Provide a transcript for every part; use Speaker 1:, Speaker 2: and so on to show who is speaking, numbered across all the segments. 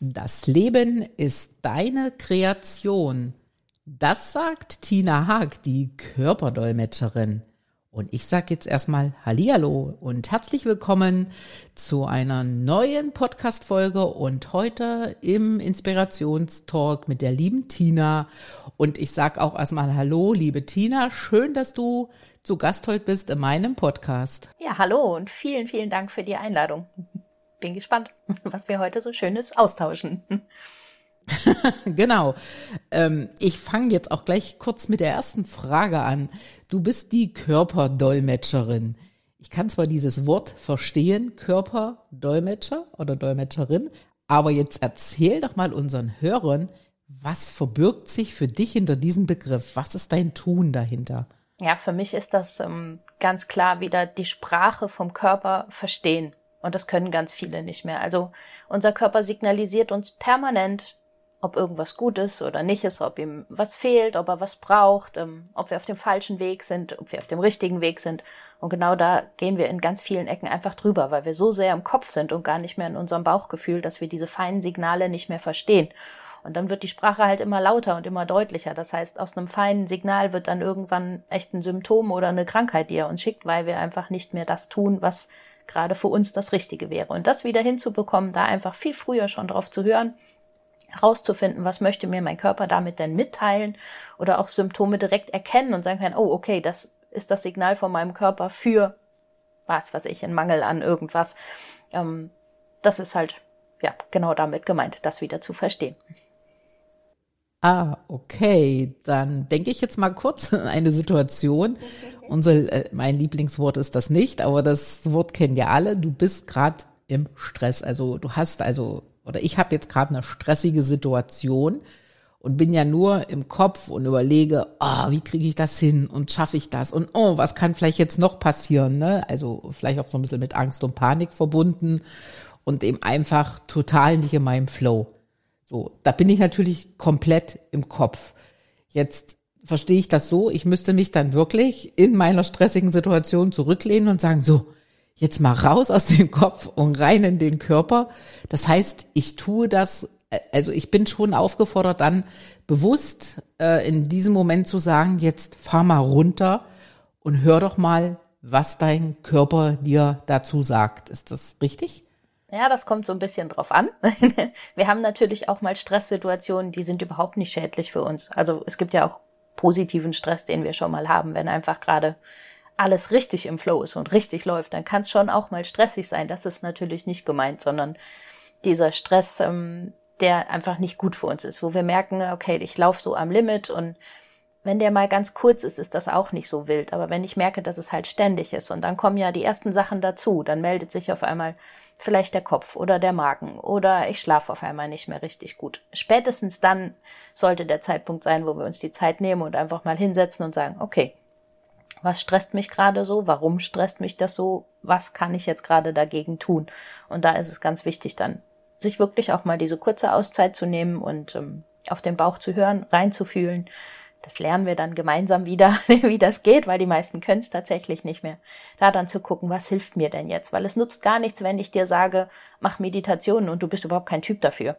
Speaker 1: Das Leben ist deine Kreation. Das sagt Tina Haag, die Körperdolmetscherin. Und ich sage jetzt erstmal Hallihallo und herzlich willkommen zu einer neuen Podcast-Folge und heute im Inspirationstalk mit der lieben Tina. Und ich sage auch erstmal Hallo, liebe Tina. Schön, dass du zu Gast heute bist in meinem Podcast.
Speaker 2: Ja, hallo und vielen, vielen Dank für die Einladung bin gespannt, was wir heute so Schönes austauschen.
Speaker 1: genau. Ähm, ich fange jetzt auch gleich kurz mit der ersten Frage an. Du bist die Körperdolmetscherin. Ich kann zwar dieses Wort verstehen, Körperdolmetscher oder Dolmetscherin, aber jetzt erzähl doch mal unseren Hörern, was verbirgt sich für dich hinter diesem Begriff? Was ist dein Tun dahinter?
Speaker 2: Ja, für mich ist das ähm, ganz klar wieder die Sprache vom Körper verstehen. Und das können ganz viele nicht mehr. Also unser Körper signalisiert uns permanent, ob irgendwas gut ist oder nicht ist, ob ihm was fehlt, ob er was braucht, ähm, ob wir auf dem falschen Weg sind, ob wir auf dem richtigen Weg sind. Und genau da gehen wir in ganz vielen Ecken einfach drüber, weil wir so sehr im Kopf sind und gar nicht mehr in unserem Bauchgefühl, dass wir diese feinen Signale nicht mehr verstehen. Und dann wird die Sprache halt immer lauter und immer deutlicher. Das heißt, aus einem feinen Signal wird dann irgendwann echt ein Symptom oder eine Krankheit, die er uns schickt, weil wir einfach nicht mehr das tun, was gerade für uns das Richtige wäre. Und das wieder hinzubekommen, da einfach viel früher schon drauf zu hören, herauszufinden, was möchte mir mein Körper damit denn mitteilen oder auch Symptome direkt erkennen und sagen können, oh, okay, das ist das Signal von meinem Körper für was, was ich, ein Mangel an irgendwas. Ähm, das ist halt, ja, genau damit gemeint, das wieder zu verstehen.
Speaker 1: Ah, okay. Dann denke ich jetzt mal kurz an eine Situation. Unser, äh, mein Lieblingswort ist das nicht, aber das Wort kennen ja alle. Du bist gerade im Stress. Also du hast also, oder ich habe jetzt gerade eine stressige Situation und bin ja nur im Kopf und überlege, oh, wie kriege ich das hin und schaffe ich das und oh, was kann vielleicht jetzt noch passieren? Ne? Also vielleicht auch so ein bisschen mit Angst und Panik verbunden und eben einfach total nicht in meinem Flow. So, da bin ich natürlich komplett im Kopf. Jetzt verstehe ich das so, ich müsste mich dann wirklich in meiner stressigen Situation zurücklehnen und sagen, so, jetzt mal raus aus dem Kopf und rein in den Körper. Das heißt, ich tue das, also ich bin schon aufgefordert, dann bewusst äh, in diesem Moment zu sagen, jetzt fahr mal runter und hör doch mal, was dein Körper dir dazu sagt. Ist das richtig?
Speaker 2: Ja, das kommt so ein bisschen drauf an. Wir haben natürlich auch mal Stresssituationen, die sind überhaupt nicht schädlich für uns. Also es gibt ja auch positiven Stress, den wir schon mal haben, wenn einfach gerade alles richtig im Flow ist und richtig läuft, dann kann es schon auch mal stressig sein. Das ist natürlich nicht gemeint, sondern dieser Stress, ähm, der einfach nicht gut für uns ist, wo wir merken, okay, ich laufe so am Limit und wenn der mal ganz kurz ist, ist das auch nicht so wild. Aber wenn ich merke, dass es halt ständig ist und dann kommen ja die ersten Sachen dazu, dann meldet sich auf einmal vielleicht der Kopf oder der Magen oder ich schlafe auf einmal nicht mehr richtig gut. Spätestens dann sollte der Zeitpunkt sein, wo wir uns die Zeit nehmen und einfach mal hinsetzen und sagen, okay, was stresst mich gerade so? Warum stresst mich das so? Was kann ich jetzt gerade dagegen tun? Und da ist es ganz wichtig, dann sich wirklich auch mal diese kurze Auszeit zu nehmen und ähm, auf den Bauch zu hören, reinzufühlen das lernen wir dann gemeinsam wieder, wie das geht, weil die meisten können es tatsächlich nicht mehr. Da dann zu gucken, was hilft mir denn jetzt? Weil es nutzt gar nichts, wenn ich dir sage, mach Meditationen und du bist überhaupt kein Typ dafür.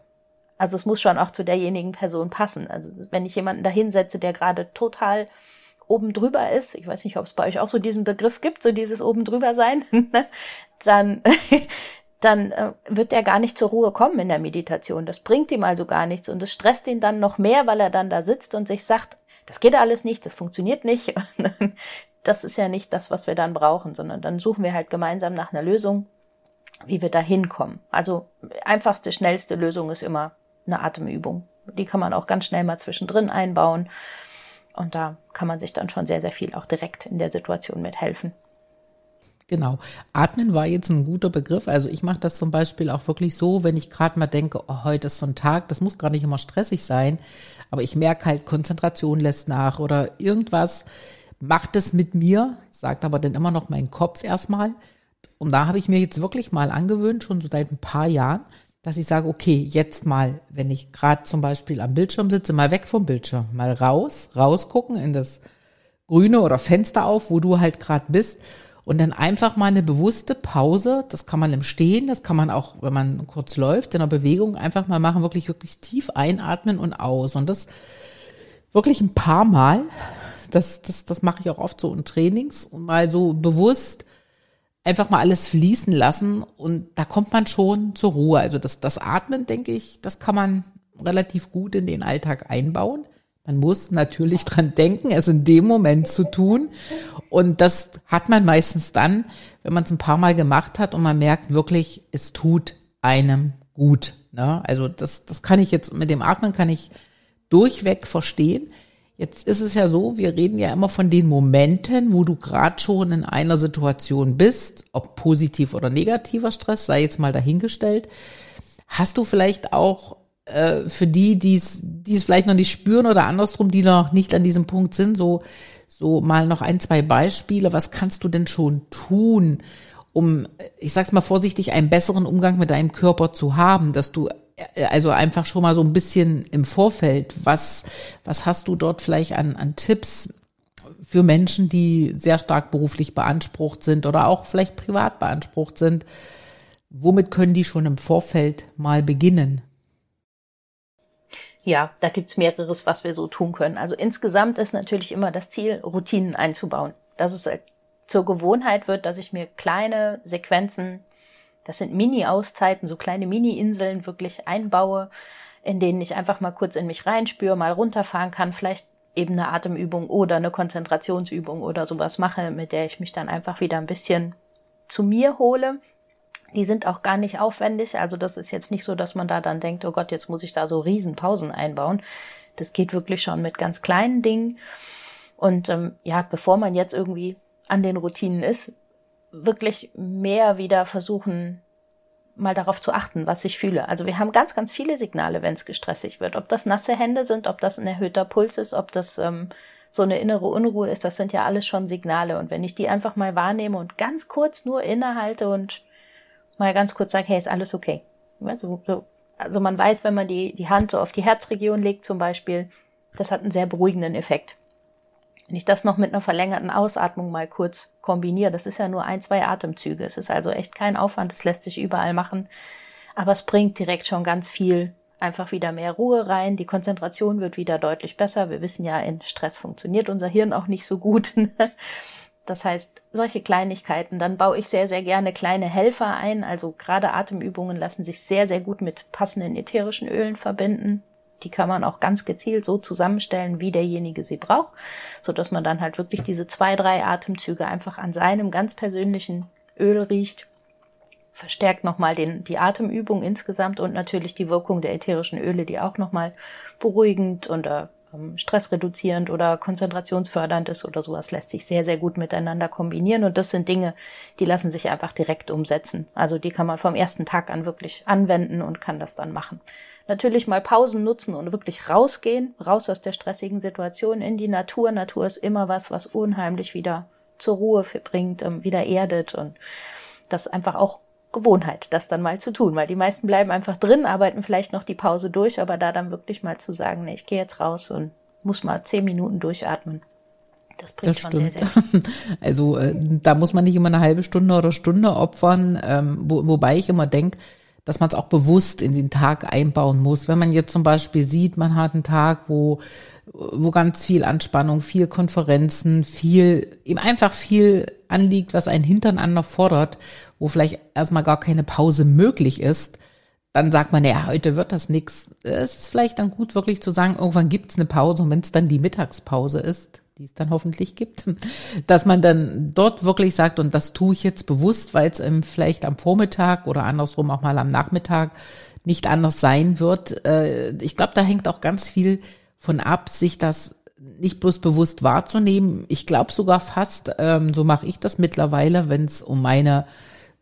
Speaker 2: Also es muss schon auch zu derjenigen Person passen. Also wenn ich jemanden da hinsetze, der gerade total oben drüber ist, ich weiß nicht, ob es bei euch auch so diesen Begriff gibt, so dieses oben drüber sein, ne? dann, dann äh, wird er gar nicht zur Ruhe kommen in der Meditation. Das bringt ihm also gar nichts und es stresst ihn dann noch mehr, weil er dann da sitzt und sich sagt, das geht alles nicht, das funktioniert nicht. das ist ja nicht das, was wir dann brauchen, sondern dann suchen wir halt gemeinsam nach einer Lösung, wie wir da hinkommen. Also einfachste, schnellste Lösung ist immer eine Atemübung. Die kann man auch ganz schnell mal zwischendrin einbauen. Und da kann man sich dann schon sehr, sehr viel auch direkt in der Situation mithelfen.
Speaker 1: Genau. Atmen war jetzt ein guter Begriff. Also ich mache das zum Beispiel auch wirklich so, wenn ich gerade mal denke, oh, heute ist so ein Tag, das muss gar nicht immer stressig sein, aber ich merke halt, Konzentration lässt nach oder irgendwas macht es mit mir, sagt aber dann immer noch mein Kopf erstmal. Und da habe ich mir jetzt wirklich mal angewöhnt, schon so seit ein paar Jahren, dass ich sage, okay, jetzt mal, wenn ich gerade zum Beispiel am Bildschirm sitze, mal weg vom Bildschirm, mal raus, rausgucken in das Grüne oder Fenster auf, wo du halt gerade bist und dann einfach mal eine bewusste Pause, das kann man im Stehen, das kann man auch, wenn man kurz läuft, in der Bewegung einfach mal machen, wirklich, wirklich tief einatmen und aus. Und das wirklich ein paar Mal. Das, das, das mache ich auch oft so in Trainings und mal so bewusst einfach mal alles fließen lassen und da kommt man schon zur Ruhe. Also das, das Atmen, denke ich, das kann man relativ gut in den Alltag einbauen. Man muss natürlich dran denken, es in dem Moment zu tun. Und das hat man meistens dann, wenn man es ein paar Mal gemacht hat und man merkt wirklich, es tut einem gut. Ne? Also das, das kann ich jetzt mit dem Atmen kann ich durchweg verstehen. Jetzt ist es ja so, wir reden ja immer von den Momenten, wo du gerade schon in einer Situation bist, ob positiv oder negativer Stress, sei jetzt mal dahingestellt. Hast du vielleicht auch äh, für die, die es vielleicht noch nicht spüren oder andersrum, die noch nicht an diesem Punkt sind, so, so mal noch ein, zwei Beispiele. Was kannst du denn schon tun, um, ich sag's mal vorsichtig, einen besseren Umgang mit deinem Körper zu haben, dass du äh, also einfach schon mal so ein bisschen im Vorfeld, was, was hast du dort vielleicht an, an Tipps für Menschen, die sehr stark beruflich beansprucht sind oder auch vielleicht privat beansprucht sind? Womit können die schon im Vorfeld mal beginnen?
Speaker 2: Ja, da gibt's mehreres, was wir so tun können. Also insgesamt ist natürlich immer das Ziel, Routinen einzubauen. Dass es halt zur Gewohnheit wird, dass ich mir kleine Sequenzen, das sind Mini-Auszeiten, so kleine Mini-Inseln wirklich einbaue, in denen ich einfach mal kurz in mich reinspüre, mal runterfahren kann, vielleicht eben eine Atemübung oder eine Konzentrationsübung oder sowas mache, mit der ich mich dann einfach wieder ein bisschen zu mir hole die sind auch gar nicht aufwendig. Also das ist jetzt nicht so, dass man da dann denkt, oh Gott, jetzt muss ich da so Riesenpausen einbauen. Das geht wirklich schon mit ganz kleinen Dingen. Und ähm, ja, bevor man jetzt irgendwie an den Routinen ist, wirklich mehr wieder versuchen, mal darauf zu achten, was ich fühle. Also wir haben ganz, ganz viele Signale, wenn es gestressig wird. Ob das nasse Hände sind, ob das ein erhöhter Puls ist, ob das ähm, so eine innere Unruhe ist, das sind ja alles schon Signale. Und wenn ich die einfach mal wahrnehme und ganz kurz nur innehalte und mal ganz kurz sagen, hey, ist alles okay. Also, also man weiß, wenn man die, die Hand so auf die Herzregion legt zum Beispiel, das hat einen sehr beruhigenden Effekt. Wenn ich das noch mit einer verlängerten Ausatmung mal kurz kombiniere, das ist ja nur ein, zwei Atemzüge. Es ist also echt kein Aufwand, es lässt sich überall machen. Aber es bringt direkt schon ganz viel einfach wieder mehr Ruhe rein. Die Konzentration wird wieder deutlich besser. Wir wissen ja, in Stress funktioniert unser Hirn auch nicht so gut. Das heißt, solche Kleinigkeiten. Dann baue ich sehr, sehr gerne kleine Helfer ein. Also gerade Atemübungen lassen sich sehr, sehr gut mit passenden ätherischen Ölen verbinden. Die kann man auch ganz gezielt so zusammenstellen, wie derjenige sie braucht, so dass man dann halt wirklich diese zwei, drei Atemzüge einfach an seinem ganz persönlichen Öl riecht. Verstärkt nochmal den, die Atemübung insgesamt und natürlich die Wirkung der ätherischen Öle, die auch nochmal beruhigend oder stressreduzierend oder konzentrationsfördernd ist oder sowas, lässt sich sehr, sehr gut miteinander kombinieren. Und das sind Dinge, die lassen sich einfach direkt umsetzen. Also die kann man vom ersten Tag an wirklich anwenden und kann das dann machen. Natürlich mal Pausen nutzen und wirklich rausgehen, raus aus der stressigen Situation in die Natur. Natur ist immer was, was unheimlich wieder zur Ruhe bringt, ähm, wieder erdet und das einfach auch Gewohnheit, das dann mal zu tun, weil die meisten bleiben einfach drin, arbeiten vielleicht noch die Pause durch, aber da dann wirklich mal zu sagen, nee, ich gehe jetzt raus und muss mal zehn Minuten durchatmen.
Speaker 1: Das bringt das schon stimmt. sehr, sehr Also äh, da muss man nicht immer eine halbe Stunde oder Stunde opfern, ähm, wo, wobei ich immer denke, dass man es auch bewusst in den Tag einbauen muss. Wenn man jetzt zum Beispiel sieht, man hat einen Tag, wo wo ganz viel Anspannung, viel Konferenzen, viel, eben einfach viel anliegt, was einen hintereinander fordert, wo vielleicht erstmal gar keine Pause möglich ist, dann sagt man, ja, heute wird das nix. Es ist vielleicht dann gut, wirklich zu sagen, irgendwann gibt's eine Pause und wenn es dann die Mittagspause ist, die es dann hoffentlich gibt, dass man dann dort wirklich sagt, und das tue ich jetzt bewusst, weil es vielleicht am Vormittag oder andersrum auch mal am Nachmittag nicht anders sein wird. Äh, ich glaube, da hängt auch ganz viel von ab, sich das nicht bloß bewusst wahrzunehmen. Ich glaube sogar fast, ähm, so mache ich das mittlerweile, wenn es um meine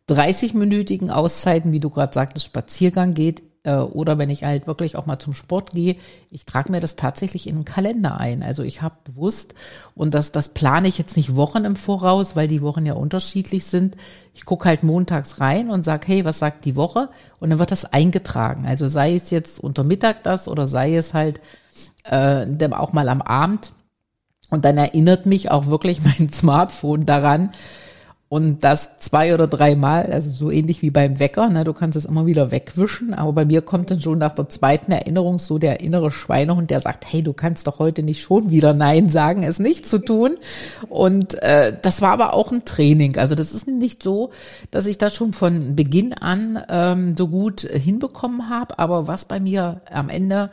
Speaker 1: 30-minütigen Auszeiten, wie du gerade sagtest, Spaziergang geht, äh, oder wenn ich halt wirklich auch mal zum Sport gehe, ich trage mir das tatsächlich in den Kalender ein. Also ich habe bewusst, und das, das plane ich jetzt nicht Wochen im Voraus, weil die Wochen ja unterschiedlich sind. Ich gucke halt montags rein und sag, hey, was sagt die Woche? Und dann wird das eingetragen. Also sei es jetzt unter Mittag das oder sei es halt äh, auch mal am Abend. Und dann erinnert mich auch wirklich mein Smartphone daran, und das zwei oder dreimal, also so ähnlich wie beim Wecker, ne, du kannst es immer wieder wegwischen, aber bei mir kommt dann schon nach der zweiten Erinnerung so der innere Schweinehund, der sagt, hey, du kannst doch heute nicht schon wieder Nein sagen, es nicht zu tun. Und äh, das war aber auch ein Training. Also das ist nicht so, dass ich das schon von Beginn an ähm, so gut hinbekommen habe, aber was bei mir am Ende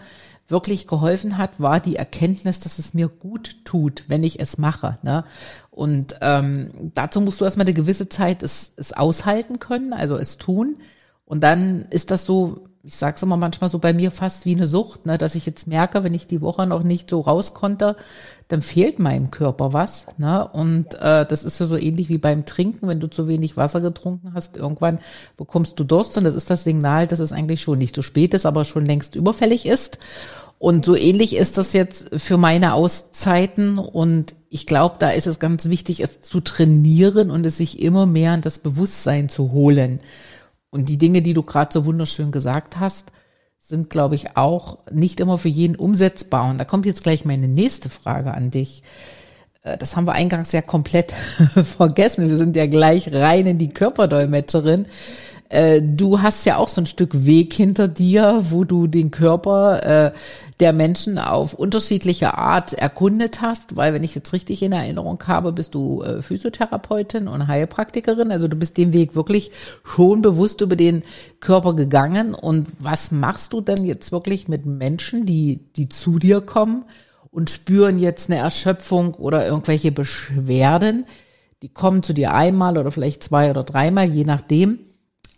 Speaker 1: wirklich geholfen hat, war die Erkenntnis, dass es mir gut tut, wenn ich es mache. Ne? Und ähm, dazu musst du erstmal eine gewisse Zeit es, es aushalten können, also es tun. Und dann ist das so, ich sag's immer manchmal so bei mir fast wie eine Sucht, ne, dass ich jetzt merke, wenn ich die Woche noch nicht so raus konnte, dann fehlt meinem Körper was. Ne? Und äh, das ist ja so ähnlich wie beim Trinken, wenn du zu wenig Wasser getrunken hast, irgendwann bekommst du Durst und das ist das Signal, dass es eigentlich schon nicht so spät ist, aber schon längst überfällig ist. Und so ähnlich ist das jetzt für meine Auszeiten. Und ich glaube, da ist es ganz wichtig, es zu trainieren und es sich immer mehr in das Bewusstsein zu holen. Und die Dinge, die du gerade so wunderschön gesagt hast, sind, glaube ich, auch nicht immer für jeden umsetzbar. Und da kommt jetzt gleich meine nächste Frage an dich. Äh, das haben wir eingangs ja komplett vergessen. Wir sind ja gleich rein in die Körperdolmetscherin. Äh, du hast ja auch so ein Stück Weg hinter dir, wo du den Körper äh, der Menschen auf unterschiedliche Art erkundet hast, weil wenn ich jetzt richtig in Erinnerung habe, bist du äh, Physiotherapeutin und Heilpraktikerin, also du bist den Weg wirklich schon bewusst über den Körper gegangen und was machst du denn jetzt wirklich mit Menschen, die die zu dir kommen und spüren jetzt eine Erschöpfung oder irgendwelche Beschwerden? Die kommen zu dir einmal oder vielleicht zwei oder dreimal, je nachdem.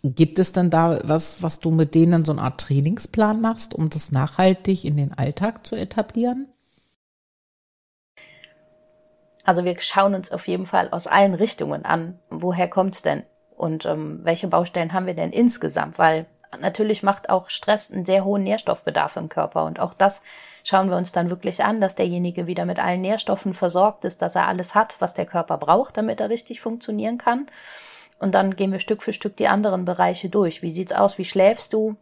Speaker 1: Gibt es denn da was, was du mit denen so eine Art Trainingsplan machst, um das nachhaltig in den Alltag zu etablieren?
Speaker 2: Also wir schauen uns auf jeden Fall aus allen Richtungen an, woher kommt es denn und ähm, welche Baustellen haben wir denn insgesamt, weil natürlich macht auch Stress einen sehr hohen Nährstoffbedarf im Körper und auch das schauen wir uns dann wirklich an, dass derjenige wieder mit allen Nährstoffen versorgt ist, dass er alles hat, was der Körper braucht, damit er richtig funktionieren kann. Und dann gehen wir Stück für Stück die anderen Bereiche durch. Wie sieht's aus? Wie schläfst du?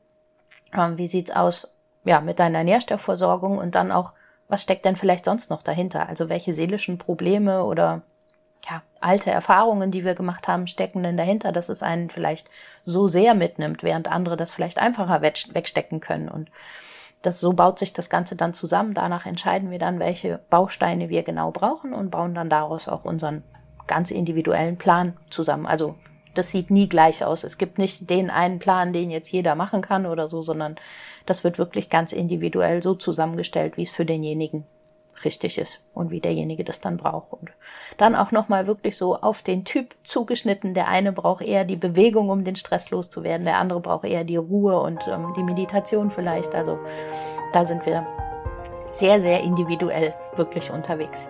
Speaker 2: Ähm, wie sieht's aus? Ja, mit deiner Nährstoffversorgung und dann auch, was steckt denn vielleicht sonst noch dahinter? Also welche seelischen Probleme oder ja, alte Erfahrungen, die wir gemacht haben, stecken denn dahinter, dass es einen vielleicht so sehr mitnimmt, während andere das vielleicht einfacher wegstecken können. Und das, so baut sich das Ganze dann zusammen. Danach entscheiden wir dann, welche Bausteine wir genau brauchen und bauen dann daraus auch unseren ganz individuellen Plan zusammen. Also das sieht nie gleich aus. Es gibt nicht den einen Plan, den jetzt jeder machen kann oder so, sondern das wird wirklich ganz individuell so zusammengestellt, wie es für denjenigen richtig ist und wie derjenige das dann braucht. Und dann auch nochmal wirklich so auf den Typ zugeschnitten. Der eine braucht eher die Bewegung, um den Stress loszuwerden. Der andere braucht eher die Ruhe und ähm, die Meditation vielleicht. Also da sind wir sehr, sehr individuell wirklich unterwegs.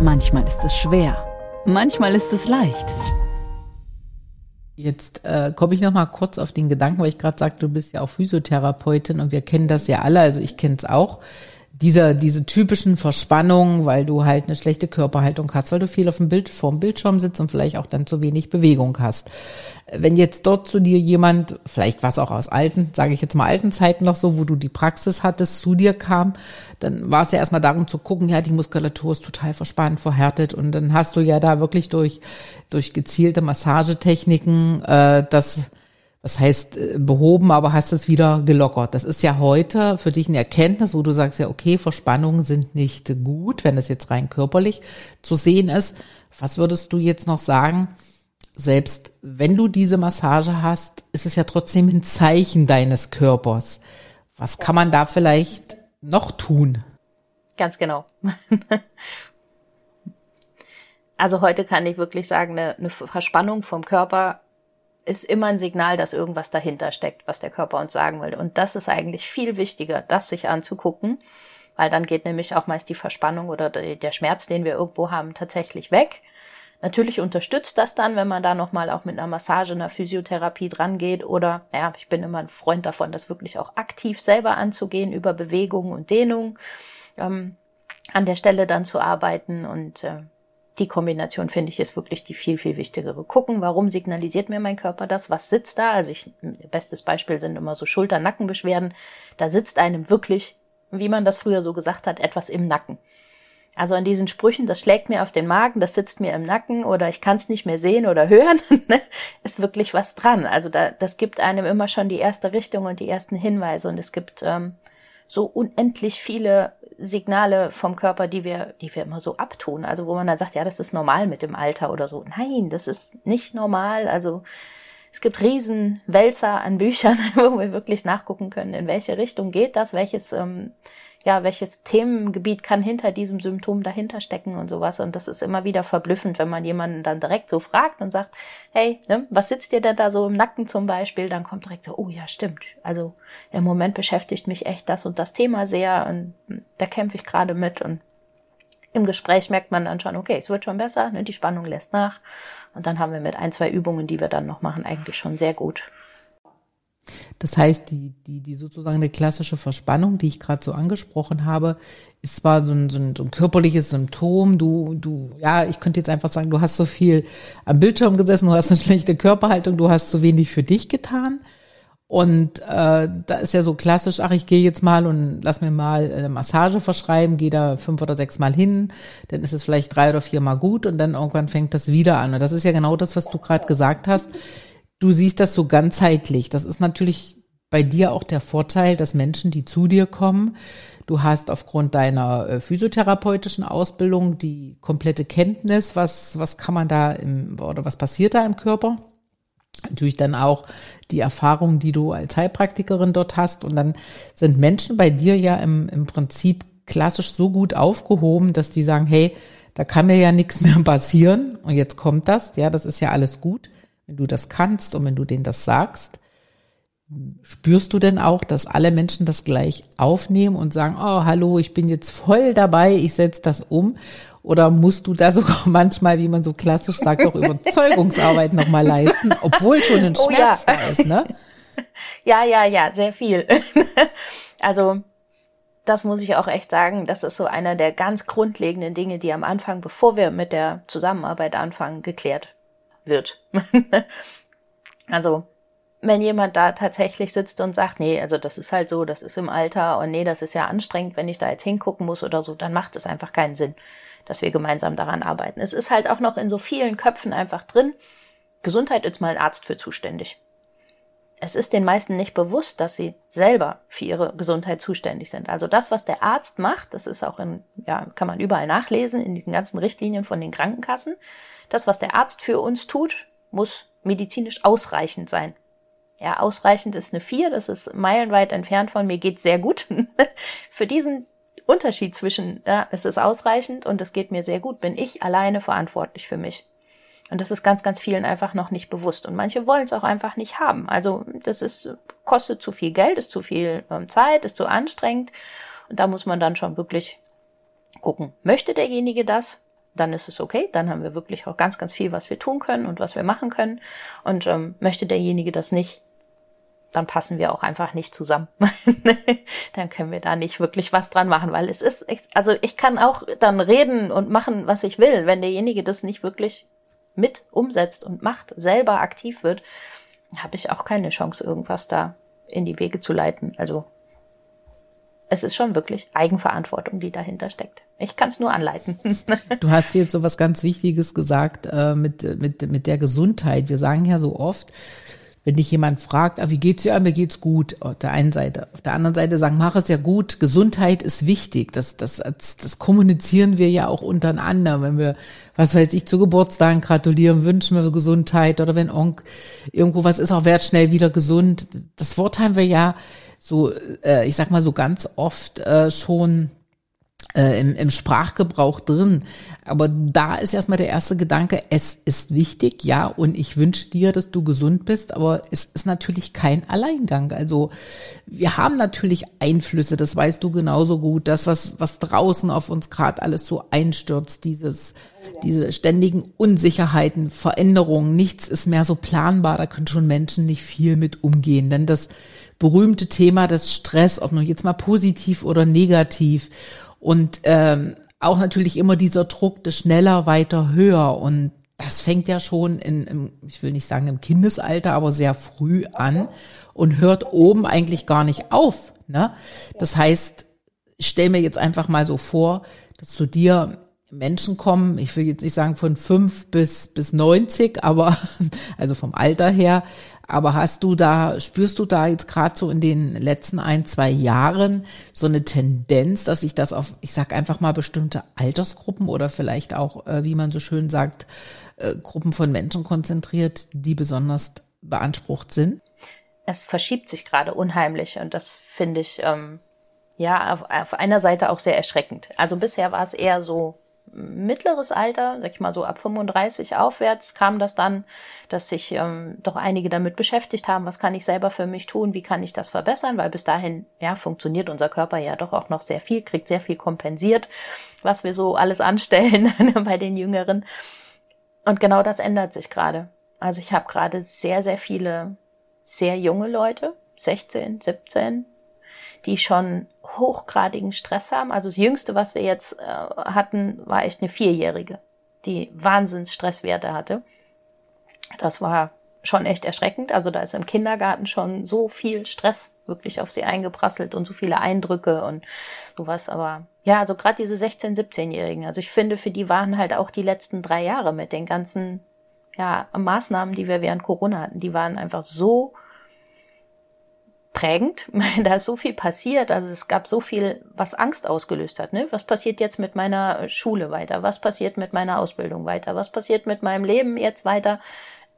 Speaker 3: Manchmal ist es schwer, manchmal ist es leicht.
Speaker 1: Jetzt äh, komme ich noch mal kurz auf den Gedanken, weil ich gerade sagte, du bist ja auch Physiotherapeutin und wir kennen das ja alle, also ich kenne es auch dieser, diese typischen Verspannungen, weil du halt eine schlechte Körperhaltung hast, weil du viel auf dem Bild, vorm Bildschirm sitzt und vielleicht auch dann zu wenig Bewegung hast. Wenn jetzt dort zu dir jemand, vielleicht was auch aus alten, sage ich jetzt mal alten Zeiten noch so, wo du die Praxis hattest, zu dir kam, dann war es ja erstmal darum zu gucken, ja, die Muskulatur ist total verspannt, verhärtet und dann hast du ja da wirklich durch, durch gezielte Massagetechniken äh, das was heißt äh, behoben, aber hast es wieder gelockert. Das ist ja heute für dich eine Erkenntnis, wo du sagst ja, okay, Verspannungen sind nicht gut, wenn es jetzt rein körperlich zu sehen ist. Was würdest du jetzt noch sagen? Selbst wenn du diese Massage hast, ist es ja trotzdem ein Zeichen deines Körpers. Was kann man da vielleicht noch tun?
Speaker 2: Ganz genau. also heute kann ich wirklich sagen, eine, eine Verspannung vom Körper ist immer ein Signal, dass irgendwas dahinter steckt, was der Körper uns sagen will. Und das ist eigentlich viel wichtiger, das sich anzugucken, weil dann geht nämlich auch meist die Verspannung oder der Schmerz, den wir irgendwo haben, tatsächlich weg. Natürlich unterstützt das dann, wenn man da nochmal auch mit einer Massage, einer Physiotherapie dran geht oder, ja, ich bin immer ein Freund davon, das wirklich auch aktiv selber anzugehen über Bewegung und Dehnung, ähm, an der Stelle dann zu arbeiten und äh, die Kombination finde ich ist wirklich die viel, viel wichtigere. Gucken, warum signalisiert mir mein Körper das? Was sitzt da? Also ich, bestes Beispiel sind immer so Schulter-Nackenbeschwerden. Da sitzt einem wirklich, wie man das früher so gesagt hat, etwas im Nacken. Also an diesen Sprüchen, das schlägt mir auf den Magen, das sitzt mir im Nacken oder ich kann es nicht mehr sehen oder hören, ne, ist wirklich was dran. Also da, das gibt einem immer schon die erste Richtung und die ersten Hinweise und es gibt ähm, so unendlich viele Signale vom Körper, die wir, die wir immer so abtun. Also wo man dann sagt, ja, das ist normal mit dem Alter oder so. Nein, das ist nicht normal. Also es gibt riesen Wälzer an Büchern, wo wir wirklich nachgucken können, in welche Richtung geht das, welches ähm, ja, welches Themengebiet kann hinter diesem Symptom dahinter stecken und sowas. Und das ist immer wieder verblüffend, wenn man jemanden dann direkt so fragt und sagt, hey, ne, was sitzt dir denn da so im Nacken zum Beispiel? Dann kommt direkt so, oh ja, stimmt. Also im Moment beschäftigt mich echt das und das Thema sehr und da kämpfe ich gerade mit und im Gespräch merkt man dann schon, okay, es wird schon besser, ne, die Spannung lässt nach. Und dann haben wir mit ein, zwei Übungen, die wir dann noch machen, eigentlich schon sehr gut
Speaker 1: das heißt, die, die, die sozusagen eine klassische Verspannung, die ich gerade so angesprochen habe, ist zwar so ein, so, ein, so ein körperliches Symptom. Du, du, ja, ich könnte jetzt einfach sagen, du hast so viel am Bildschirm gesessen, du hast eine schlechte Körperhaltung, du hast so wenig für dich getan. Und äh, da ist ja so klassisch, ach, ich gehe jetzt mal und lass mir mal eine Massage verschreiben, gehe da fünf oder sechs Mal hin, dann ist es vielleicht drei oder vier Mal gut und dann irgendwann fängt das wieder an. Und das ist ja genau das, was du gerade gesagt hast du siehst das so ganzheitlich. Das ist natürlich bei dir auch der Vorteil, dass Menschen, die zu dir kommen, du hast aufgrund deiner äh, physiotherapeutischen Ausbildung die komplette Kenntnis, was, was kann man da im, oder was passiert da im Körper. Natürlich dann auch die Erfahrung, die du als Heilpraktikerin dort hast. Und dann sind Menschen bei dir ja im, im Prinzip klassisch so gut aufgehoben, dass die sagen, hey, da kann mir ja nichts mehr passieren. Und jetzt kommt das. Ja, das ist ja alles gut wenn du das kannst und wenn du denen das sagst, spürst du denn auch, dass alle Menschen das gleich aufnehmen und sagen, oh, hallo, ich bin jetzt voll dabei, ich setze das um? Oder musst du da sogar manchmal, wie man so klassisch sagt, auch Überzeugungsarbeit nochmal leisten, obwohl schon ein Schmerz oh, ja. da ist, ne?
Speaker 2: Ja, ja, ja, sehr viel. also, das muss ich auch echt sagen, das ist so einer der ganz grundlegenden Dinge, die am Anfang, bevor wir mit der Zusammenarbeit anfangen, geklärt wird. also, wenn jemand da tatsächlich sitzt und sagt, nee, also das ist halt so, das ist im Alter und nee, das ist ja anstrengend, wenn ich da jetzt hingucken muss oder so, dann macht es einfach keinen Sinn, dass wir gemeinsam daran arbeiten. Es ist halt auch noch in so vielen Köpfen einfach drin, Gesundheit ist mal ein Arzt für zuständig. Es ist den meisten nicht bewusst, dass sie selber für ihre Gesundheit zuständig sind. Also das, was der Arzt macht, das ist auch in, ja, kann man überall nachlesen in diesen ganzen Richtlinien von den Krankenkassen das, was der Arzt für uns tut, muss medizinisch ausreichend sein. Ja, ausreichend ist eine 4, das ist meilenweit entfernt von mir geht sehr gut. für diesen Unterschied zwischen, ja, es ist ausreichend und es geht mir sehr gut, bin ich alleine verantwortlich für mich. Und das ist ganz, ganz vielen einfach noch nicht bewusst. Und manche wollen es auch einfach nicht haben. Also das ist, kostet zu viel Geld, ist zu viel ähm, Zeit, ist zu anstrengend. Und da muss man dann schon wirklich gucken, möchte derjenige das? dann ist es okay. Dann haben wir wirklich auch ganz, ganz viel, was wir tun können und was wir machen können. Und ähm, möchte derjenige das nicht, dann passen wir auch einfach nicht zusammen. dann können wir da nicht wirklich was dran machen, weil es ist, also ich kann auch dann reden und machen, was ich will. Wenn derjenige das nicht wirklich mit umsetzt und macht, selber aktiv wird, habe ich auch keine Chance, irgendwas da in die Wege zu leiten. Also es ist schon wirklich Eigenverantwortung, die dahinter steckt. Ich kann es nur anleiten.
Speaker 1: du hast jetzt so was ganz Wichtiges gesagt äh, mit, mit, mit der Gesundheit. Wir sagen ja so oft, wenn dich jemand fragt, ah, wie geht's dir? Ah, mir geht's gut. Auf der einen Seite. Auf der anderen Seite sagen, mach es ja gut. Gesundheit ist wichtig. Das, das, das, das kommunizieren wir ja auch untereinander. Wenn wir, was weiß ich, zu Geburtstagen gratulieren, wünschen wir Gesundheit oder wenn Onk irgendwo was ist, auch werd schnell wieder gesund. Das Wort haben wir ja so, äh, ich sag mal so ganz oft äh, schon äh, im, im Sprachgebrauch drin. Aber da ist erstmal der erste Gedanke, es ist wichtig, ja, und ich wünsche dir, dass du gesund bist, aber es ist natürlich kein Alleingang. Also wir haben natürlich Einflüsse, das weißt du genauso gut, das, was, was draußen auf uns gerade alles so einstürzt, dieses, diese ständigen Unsicherheiten, Veränderungen, nichts ist mehr so planbar, da können schon Menschen nicht viel mit umgehen. Denn das berühmte Thema des Stress, ob nun jetzt mal positiv oder negativ, und ähm, auch natürlich immer dieser Druck des schneller, weiter, höher. Und das fängt ja schon in, im, ich will nicht sagen im Kindesalter, aber sehr früh an und hört oben eigentlich gar nicht auf. Ne? Das heißt, stell mir jetzt einfach mal so vor, dass zu dir Menschen kommen, ich will jetzt nicht sagen von fünf bis, bis neunzig, aber also vom Alter her, aber hast du da, spürst du da jetzt gerade so in den letzten ein, zwei Jahren so eine Tendenz, dass sich das auf, ich sag einfach mal, bestimmte Altersgruppen oder vielleicht auch, äh, wie man so schön sagt, äh, Gruppen von Menschen konzentriert, die besonders beansprucht sind?
Speaker 2: Es verschiebt sich gerade unheimlich und das finde ich ähm, ja auf, auf einer Seite auch sehr erschreckend. Also bisher war es eher so mittleres Alter, sag ich mal so ab 35 aufwärts, kam das dann, dass sich ähm, doch einige damit beschäftigt haben, was kann ich selber für mich tun, wie kann ich das verbessern, weil bis dahin, ja, funktioniert unser Körper ja doch auch noch sehr viel, kriegt sehr viel kompensiert, was wir so alles anstellen bei den Jüngeren. Und genau das ändert sich gerade. Also ich habe gerade sehr, sehr viele sehr junge Leute, 16, 17, die schon hochgradigen Stress haben. Also das Jüngste, was wir jetzt äh, hatten, war echt eine Vierjährige, die Wahnsinnsstresswerte hatte. Das war schon echt erschreckend. Also da ist im Kindergarten schon so viel Stress wirklich auf sie eingeprasselt und so viele Eindrücke und sowas. Aber ja, also gerade diese 16-, 17-Jährigen. Also ich finde, für die waren halt auch die letzten drei Jahre mit den ganzen ja, Maßnahmen, die wir während Corona hatten, die waren einfach so prägend. Da ist so viel passiert. Also es gab so viel, was Angst ausgelöst hat. Ne? Was passiert jetzt mit meiner Schule weiter? Was passiert mit meiner Ausbildung weiter? Was passiert mit meinem Leben jetzt weiter?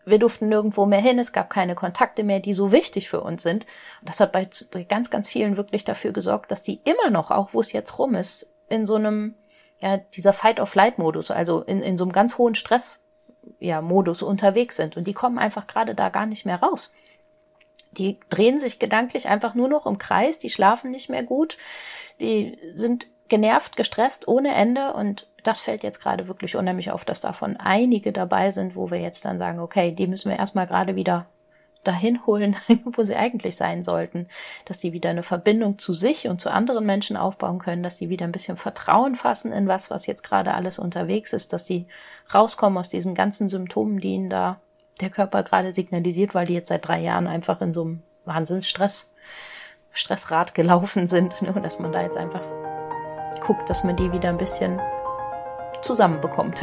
Speaker 2: Wir durften nirgendwo mehr hin. Es gab keine Kontakte mehr, die so wichtig für uns sind. Das hat bei, bei ganz, ganz vielen wirklich dafür gesorgt, dass die immer noch, auch wo es jetzt rum ist, in so einem, ja, dieser Fight-of-Flight-Modus, also in, in so einem ganz hohen Stress, ja, Modus unterwegs sind. Und die kommen einfach gerade da gar nicht mehr raus. Die drehen sich gedanklich einfach nur noch im Kreis, die schlafen nicht mehr gut, die sind genervt, gestresst ohne Ende und das fällt jetzt gerade wirklich unheimlich auf, dass davon einige dabei sind, wo wir jetzt dann sagen, okay, die müssen wir erstmal gerade wieder dahin holen, wo sie eigentlich sein sollten, dass sie wieder eine Verbindung zu sich und zu anderen Menschen aufbauen können, dass sie wieder ein bisschen Vertrauen fassen in was, was jetzt gerade alles unterwegs ist, dass sie rauskommen aus diesen ganzen Symptomen, die ihnen da der Körper gerade signalisiert, weil die jetzt seit drei Jahren einfach in so einem Wahnsinnsstress, Stressrad gelaufen sind. Ne? Und dass man da jetzt einfach guckt, dass man die wieder ein bisschen zusammenbekommt.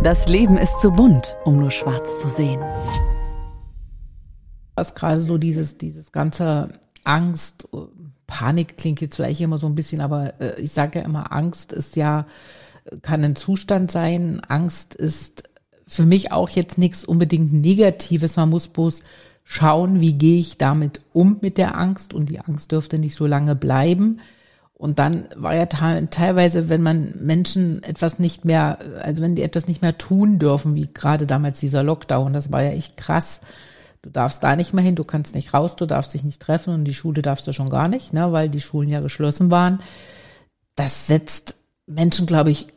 Speaker 3: Das Leben ist zu bunt, um nur schwarz zu sehen.
Speaker 1: Was gerade so dieses, dieses ganze Angst, Panik klingt jetzt vielleicht immer so ein bisschen, aber äh, ich sage ja immer, Angst ist ja, kann ein Zustand sein. Angst ist für mich auch jetzt nichts unbedingt Negatives. Man muss bloß schauen, wie gehe ich damit um mit der Angst und die Angst dürfte nicht so lange bleiben. Und dann war ja teilweise, wenn man Menschen etwas nicht mehr, also wenn die etwas nicht mehr tun dürfen, wie gerade damals dieser Lockdown, das war ja echt krass. Du darfst da nicht mehr hin, du kannst nicht raus, du darfst dich nicht treffen und die Schule darfst du schon gar nicht, ne, weil die Schulen ja geschlossen waren. Das setzt Menschen, glaube ich,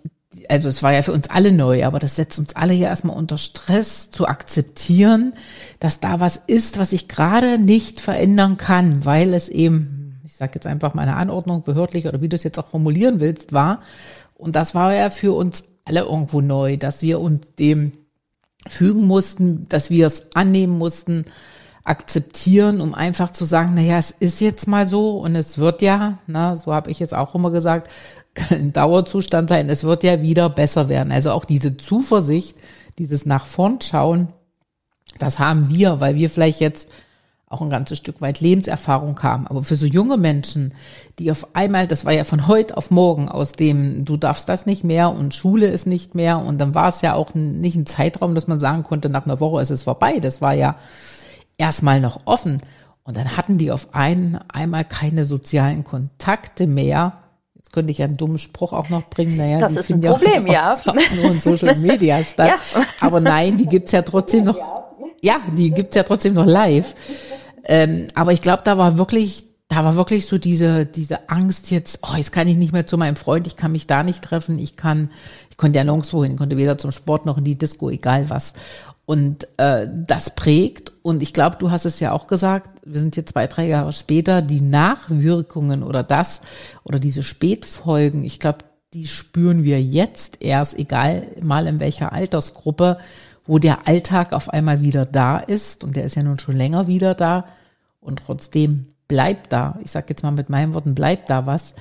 Speaker 1: also es war ja für uns alle neu, aber das setzt uns alle hier erstmal unter Stress zu akzeptieren, dass da was ist, was ich gerade nicht verändern kann, weil es eben, ich sage jetzt einfach meine Anordnung, behördlich oder wie du es jetzt auch formulieren willst, war. Und das war ja für uns alle irgendwo neu, dass wir uns dem fügen mussten, dass wir es annehmen mussten, akzeptieren, um einfach zu sagen, naja, es ist jetzt mal so und es wird ja, na, so habe ich jetzt auch immer gesagt, ein Dauerzustand sein. Es wird ja wieder besser werden. Also auch diese Zuversicht, dieses nach vorn schauen, das haben wir, weil wir vielleicht jetzt auch ein ganzes Stück weit Lebenserfahrung haben. Aber für so junge Menschen, die auf einmal, das war ja von heute auf morgen, aus dem du darfst das nicht mehr und Schule ist nicht mehr und dann war es ja auch nicht ein Zeitraum, dass man sagen konnte, nach einer Woche ist es vorbei. Das war ja erstmal noch offen. Und dann hatten die auf einen, einmal keine sozialen Kontakte mehr Jetzt könnte ich ja einen dummen Spruch auch noch bringen. Naja,
Speaker 2: das ist ein Problem, ja.
Speaker 1: Nur in Social Media statt. Ja. Aber nein, die gibt's ja trotzdem noch. Ja, die gibt's ja trotzdem noch live. Ähm, aber ich glaube, da war wirklich, da war wirklich so diese, diese Angst jetzt, oh, jetzt kann ich nicht mehr zu meinem Freund, ich kann mich da nicht treffen, ich kann, ich konnte ja nirgendwo hin, konnte weder zum Sport noch in die Disco, egal was. Und äh, das prägt. Und ich glaube, du hast es ja auch gesagt, wir sind hier zwei, drei Jahre später, die Nachwirkungen oder das oder diese Spätfolgen, ich glaube, die spüren wir jetzt erst, egal mal in welcher Altersgruppe, wo der Alltag auf einmal wieder da ist. Und der ist ja nun schon länger wieder da. Und trotzdem bleibt da, ich sage jetzt mal mit meinen Worten, bleibt da was.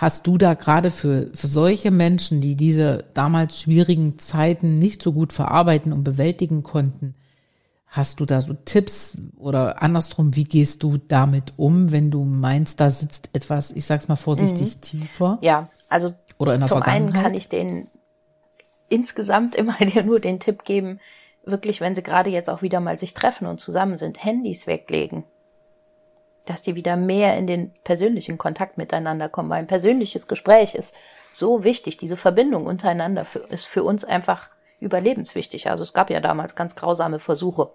Speaker 1: Hast du da gerade für, für solche Menschen, die diese damals schwierigen Zeiten nicht so gut verarbeiten und bewältigen konnten, hast du da so Tipps oder andersrum, wie gehst du damit um, wenn du meinst, da sitzt etwas, ich sag's mal vorsichtig, mhm. tiefer?
Speaker 2: Ja, also oder in der zum einen kann ich den insgesamt immer dir nur den Tipp geben, wirklich, wenn sie gerade jetzt auch wieder mal sich treffen und zusammen sind, Handys weglegen dass die wieder mehr in den persönlichen Kontakt miteinander kommen, weil ein persönliches Gespräch ist so wichtig. Diese Verbindung untereinander für, ist für uns einfach überlebenswichtig. Also es gab ja damals ganz grausame Versuche,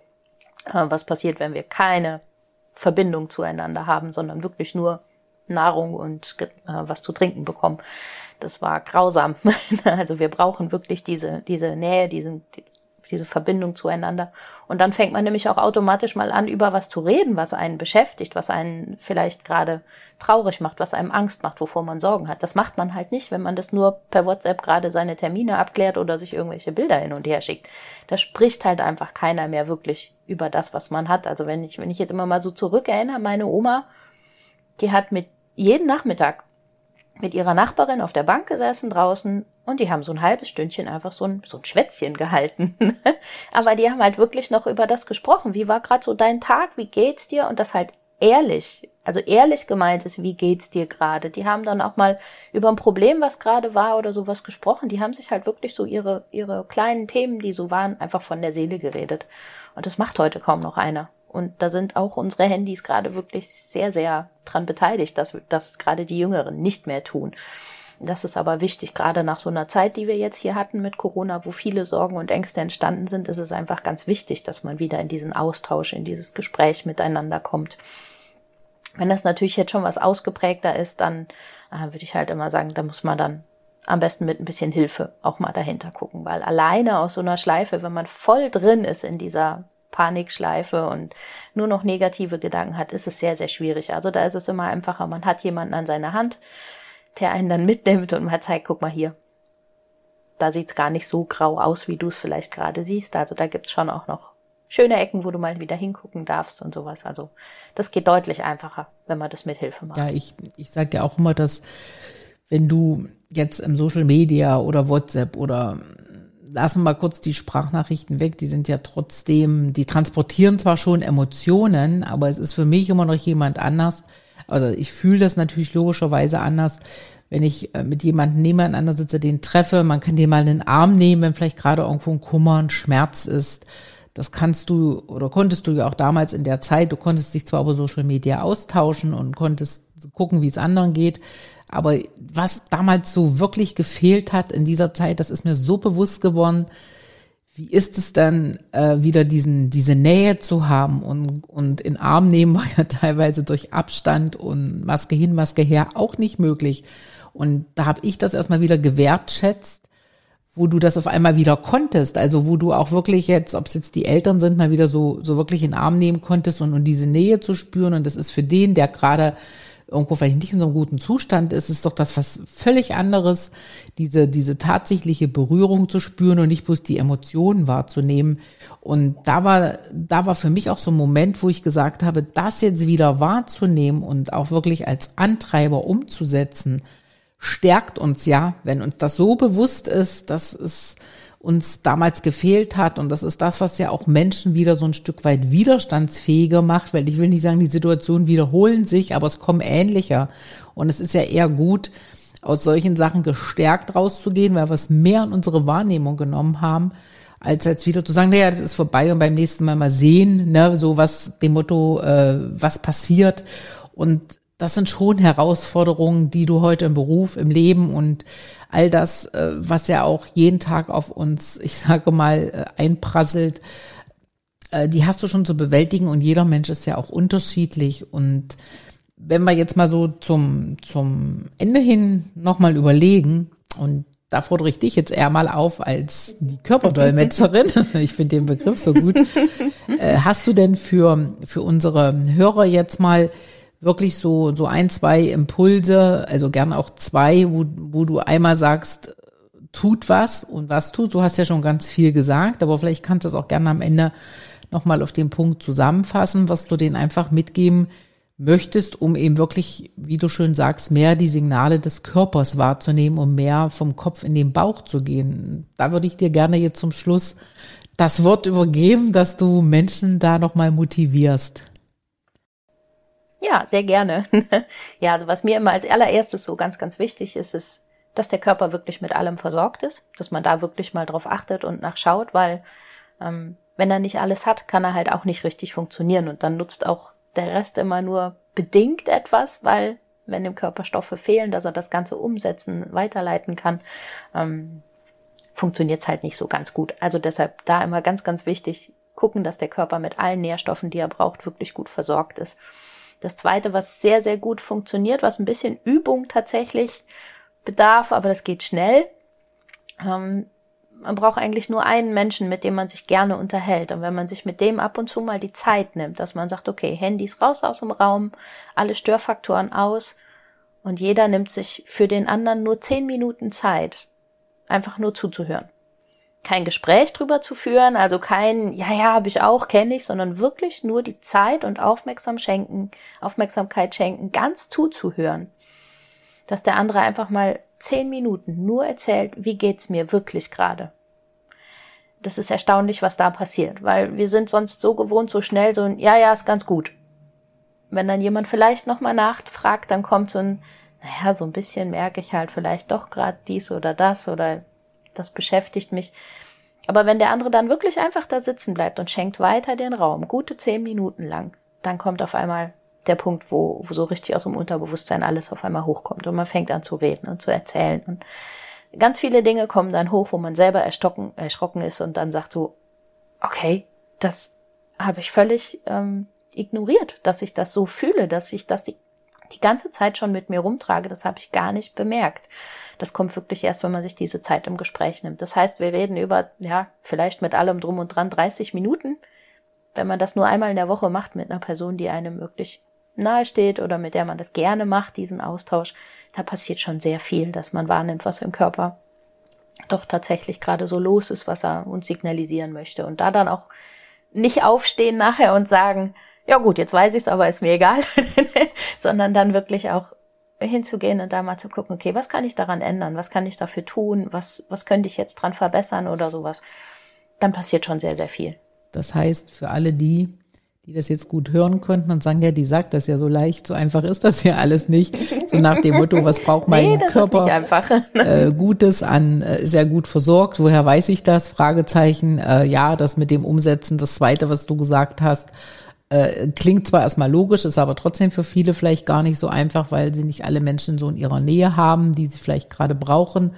Speaker 2: äh, was passiert, wenn wir keine Verbindung zueinander haben, sondern wirklich nur Nahrung und äh, was zu trinken bekommen. Das war grausam. also wir brauchen wirklich diese, diese Nähe, diesen, diese Verbindung zueinander. Und dann fängt man nämlich auch automatisch mal an, über was zu reden, was einen beschäftigt, was einen vielleicht gerade traurig macht, was einem Angst macht, wovor man Sorgen hat. Das macht man halt nicht, wenn man das nur per WhatsApp gerade seine Termine abklärt oder sich irgendwelche Bilder hin und her schickt. Da spricht halt einfach keiner mehr wirklich über das, was man hat. Also wenn ich, wenn ich jetzt immer mal so zurückerinnere, meine Oma, die hat mit jeden Nachmittag mit ihrer Nachbarin auf der Bank gesessen draußen und die haben so ein halbes Stündchen einfach so ein, so ein Schwätzchen gehalten. Aber die haben halt wirklich noch über das gesprochen. Wie war gerade so dein Tag? Wie geht's dir? Und das halt ehrlich, also ehrlich gemeint ist, wie geht's dir gerade? Die haben dann auch mal über ein Problem, was gerade war oder sowas gesprochen. Die haben sich halt wirklich so ihre, ihre kleinen Themen, die so waren, einfach von der Seele geredet. Und das macht heute kaum noch einer. Und da sind auch unsere Handys gerade wirklich sehr, sehr dran beteiligt, dass, dass gerade die Jüngeren nicht mehr tun. Das ist aber wichtig, gerade nach so einer Zeit, die wir jetzt hier hatten mit Corona, wo viele Sorgen und Ängste entstanden sind, ist es einfach ganz wichtig, dass man wieder in diesen Austausch, in dieses Gespräch miteinander kommt. Wenn das natürlich jetzt schon was ausgeprägter ist, dann äh, würde ich halt immer sagen, da muss man dann am besten mit ein bisschen Hilfe auch mal dahinter gucken, weil alleine aus so einer Schleife, wenn man voll drin ist in dieser Panikschleife und nur noch negative Gedanken hat, ist es sehr, sehr schwierig. Also da ist es immer einfacher, man hat jemanden an seiner Hand, der einen dann mitnimmt und mal zeigt, guck mal hier, da sieht's gar nicht so grau aus, wie du es vielleicht gerade siehst. Also da gibt's schon auch noch schöne Ecken, wo du mal wieder hingucken darfst und sowas. Also das geht deutlich einfacher, wenn man das mit Hilfe macht.
Speaker 1: Ja, ich, ich sage ja auch immer, dass wenn du jetzt im Social Media oder WhatsApp oder lassen wir mal kurz die Sprachnachrichten weg, die sind ja trotzdem, die transportieren zwar schon Emotionen, aber es ist für mich immer noch jemand anders, also ich fühle das natürlich logischerweise anders, wenn ich äh, mit jemandem nebeneinander sitze, den treffe. Man kann den mal in den Arm nehmen, wenn vielleicht gerade irgendwo ein Kummer, ein Schmerz ist. Das kannst du oder konntest du ja auch damals in der Zeit. Du konntest dich zwar über Social Media austauschen und konntest gucken, wie es anderen geht. Aber was damals so wirklich gefehlt hat in dieser Zeit, das ist mir so bewusst geworden, wie ist es dann, äh, wieder diesen, diese Nähe zu haben und, und in Arm nehmen war ja teilweise durch Abstand und Maske hin, Maske her auch nicht möglich. Und da habe ich das erstmal wieder gewertschätzt, wo du das auf einmal wieder konntest. Also wo du auch wirklich jetzt, ob es jetzt die Eltern sind, mal wieder so, so wirklich in Arm nehmen konntest und, und diese Nähe zu spüren. Und das ist für den, der gerade irgendwo vielleicht nicht in so einem guten Zustand ist, ist doch das was völlig anderes, diese, diese tatsächliche Berührung zu spüren und nicht bloß die Emotionen wahrzunehmen. Und da war, da war für mich auch so ein Moment, wo ich gesagt habe, das jetzt wieder wahrzunehmen und auch wirklich als Antreiber umzusetzen, stärkt uns ja, wenn uns das so bewusst ist, dass es uns damals gefehlt hat. Und das ist das, was ja auch Menschen wieder so ein Stück weit widerstandsfähiger macht, weil ich will nicht sagen, die Situationen wiederholen sich, aber es kommen ähnlicher. Und es ist ja eher gut, aus solchen Sachen gestärkt rauszugehen, weil wir es mehr in unsere Wahrnehmung genommen haben, als jetzt wieder zu sagen, naja, das ist vorbei und beim nächsten Mal mal sehen, ne, so was dem Motto, äh, was passiert. Und das sind schon Herausforderungen, die du heute im Beruf, im Leben und all das, äh, was ja auch jeden Tag auf uns, ich sage mal, äh, einprasselt, äh, die hast du schon zu bewältigen und jeder Mensch ist ja auch unterschiedlich und wenn wir jetzt mal so zum, zum Ende hin nochmal überlegen und da fordere ich dich jetzt eher mal auf als die Körperdolmetscherin. ich finde den Begriff so gut. Hast du denn für, für unsere Hörer jetzt mal wirklich so, so ein, zwei Impulse, also gern auch zwei, wo, wo du einmal sagst, tut was und was tut. Du hast ja schon ganz viel gesagt, aber vielleicht kannst du es auch gerne am Ende nochmal auf den Punkt zusammenfassen, was du denen einfach mitgeben möchtest, um eben wirklich, wie du schön sagst, mehr die Signale des Körpers wahrzunehmen, um mehr vom Kopf in den Bauch zu gehen. Da würde ich dir gerne jetzt zum Schluss das Wort übergeben, dass du Menschen da nochmal motivierst.
Speaker 2: Ja, sehr gerne. ja, also was mir immer als allererstes so ganz, ganz wichtig ist, ist, dass der Körper wirklich mit allem versorgt ist, dass man da wirklich mal drauf achtet und nachschaut, weil ähm, wenn er nicht alles hat, kann er halt auch nicht richtig funktionieren und dann nutzt auch der Rest immer nur bedingt etwas, weil wenn dem Körper Stoffe fehlen, dass er das Ganze umsetzen, weiterleiten kann, ähm, funktioniert halt nicht so ganz gut. Also deshalb da immer ganz, ganz wichtig, gucken, dass der Körper mit allen Nährstoffen, die er braucht, wirklich gut versorgt ist. Das zweite, was sehr, sehr gut funktioniert, was ein bisschen Übung tatsächlich bedarf, aber das geht schnell. Ähm, man braucht eigentlich nur einen Menschen, mit dem man sich gerne unterhält. Und wenn man sich mit dem ab und zu mal die Zeit nimmt, dass man sagt, okay, Handys raus aus dem Raum, alle Störfaktoren aus und jeder nimmt sich für den anderen nur zehn Minuten Zeit, einfach nur zuzuhören kein Gespräch drüber zu führen, also kein, ja, ja, habe ich auch, kenne ich, sondern wirklich nur die Zeit und Aufmerksam schenken, Aufmerksamkeit schenken, ganz zuzuhören. Dass der andere einfach mal zehn Minuten nur erzählt, wie geht's mir wirklich gerade. Das ist erstaunlich, was da passiert, weil wir sind sonst so gewohnt, so schnell so ein, ja, ja, ist ganz gut. Wenn dann jemand vielleicht nochmal nachfragt, dann kommt so ein, naja, so ein bisschen merke ich halt vielleicht doch gerade dies oder das oder das beschäftigt mich. Aber wenn der andere dann wirklich einfach da sitzen bleibt und schenkt weiter den Raum, gute zehn Minuten lang, dann kommt auf einmal der Punkt, wo, wo so richtig aus dem Unterbewusstsein alles auf einmal hochkommt und man fängt an zu reden und zu erzählen und ganz viele Dinge kommen dann hoch, wo man selber erstocken, erschrocken ist und dann sagt so, okay, das habe ich völlig ähm, ignoriert, dass ich das so fühle, dass ich das die ganze Zeit schon mit mir rumtrage, das habe ich gar nicht bemerkt. Das kommt wirklich erst, wenn man sich diese Zeit im Gespräch nimmt. Das heißt, wir reden über, ja, vielleicht mit allem drum und dran 30 Minuten. Wenn man das nur einmal in der Woche macht mit einer Person, die einem wirklich nahe steht oder mit der man das gerne macht, diesen Austausch, da passiert schon sehr viel, dass man wahrnimmt, was im Körper doch tatsächlich gerade so los ist, was er uns signalisieren möchte. Und da dann auch nicht aufstehen nachher und sagen, ja gut, jetzt weiß ich es, aber ist mir egal, sondern dann wirklich auch hinzugehen und da mal zu gucken, okay, was kann ich daran ändern? Was kann ich dafür tun? Was, was könnte ich jetzt dran verbessern oder sowas? Dann passiert schon sehr, sehr viel.
Speaker 1: Das heißt, für alle die, die das jetzt gut hören konnten und sagen, ja, die sagt das ja so leicht, so einfach ist das ja alles nicht. So nach dem Motto, was braucht mein nee, Körper äh, Gutes an, äh, sehr gut versorgt, woher weiß ich das? Fragezeichen, äh, ja, das mit dem Umsetzen, das zweite, was du gesagt hast, äh, klingt zwar erstmal logisch, ist aber trotzdem für viele vielleicht gar nicht so einfach, weil sie nicht alle Menschen so in ihrer Nähe haben, die sie vielleicht gerade brauchen.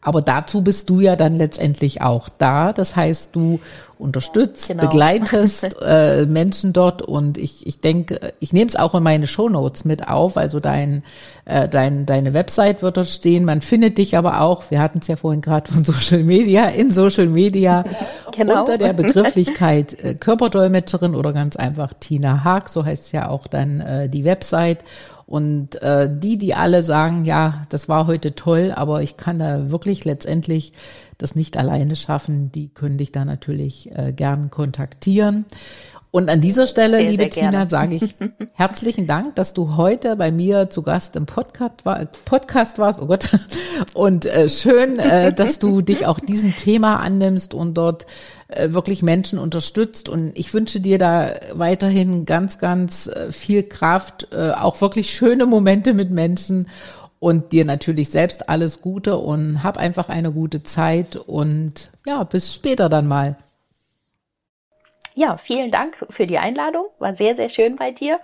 Speaker 1: Aber dazu bist du ja dann letztendlich auch da. Das heißt, du unterstützt, genau. begleitest äh, Menschen dort und ich, ich denke, ich nehme es auch in meine Shownotes mit auf. Also dein, äh, dein, deine Website wird dort stehen. Man findet dich aber auch, wir hatten es ja vorhin gerade von Social Media, in Social Media genau. unter der Begrifflichkeit äh, Körperdolmetscherin oder ganz einfach Tina Haag, so heißt ja auch dann äh, die Website. Und äh, die, die alle sagen, ja, das war heute toll, aber ich kann da wirklich letztendlich das nicht alleine schaffen, die können dich da natürlich äh, gern kontaktieren. Und an dieser Stelle, sehr, liebe sehr Tina, sage ich herzlichen Dank, dass du heute bei mir zu Gast im Podcast, war, Podcast warst. Oh Gott. Und äh, schön, äh, dass du dich auch diesem Thema annimmst und dort wirklich Menschen unterstützt. Und ich wünsche dir da weiterhin ganz, ganz äh, viel Kraft, äh, auch wirklich schöne Momente mit Menschen und dir natürlich selbst alles Gute und hab einfach eine gute Zeit und ja, bis später dann mal.
Speaker 2: Ja, vielen Dank für die Einladung. War sehr, sehr schön bei dir.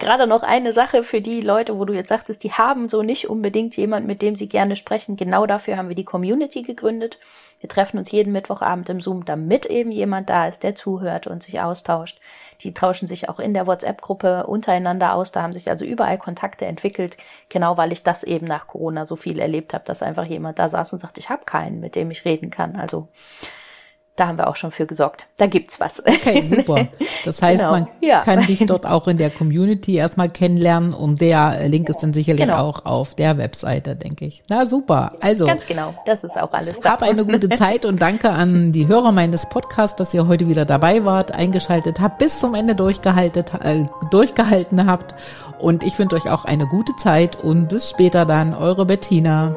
Speaker 2: Gerade noch eine Sache für die Leute, wo du jetzt sagtest, die haben so nicht unbedingt jemand, mit dem sie gerne sprechen. Genau dafür haben wir die Community gegründet. Wir treffen uns jeden Mittwochabend im Zoom, damit eben jemand da ist, der zuhört und sich austauscht. Die tauschen sich auch in der WhatsApp-Gruppe untereinander aus. Da haben sich also überall Kontakte entwickelt, genau weil ich das eben nach Corona so viel erlebt habe, dass einfach jemand da saß und sagt, ich habe keinen, mit dem ich reden kann. Also da haben wir auch schon für gesorgt. Da gibt's was.
Speaker 1: Okay, super. Das heißt, genau. man ja. kann dich dort auch in der Community erstmal kennenlernen und der Link ist dann sicherlich genau. auch auf der Webseite, denke ich. Na super. Also
Speaker 2: ganz genau. Das ist auch alles. Da.
Speaker 1: Hab eine gute Zeit und danke an die Hörer meines Podcasts, dass ihr heute wieder dabei wart, eingeschaltet habt, bis zum Ende durchgehalten, äh, durchgehalten habt. Und ich wünsche euch auch eine gute Zeit und bis später dann. Eure Bettina.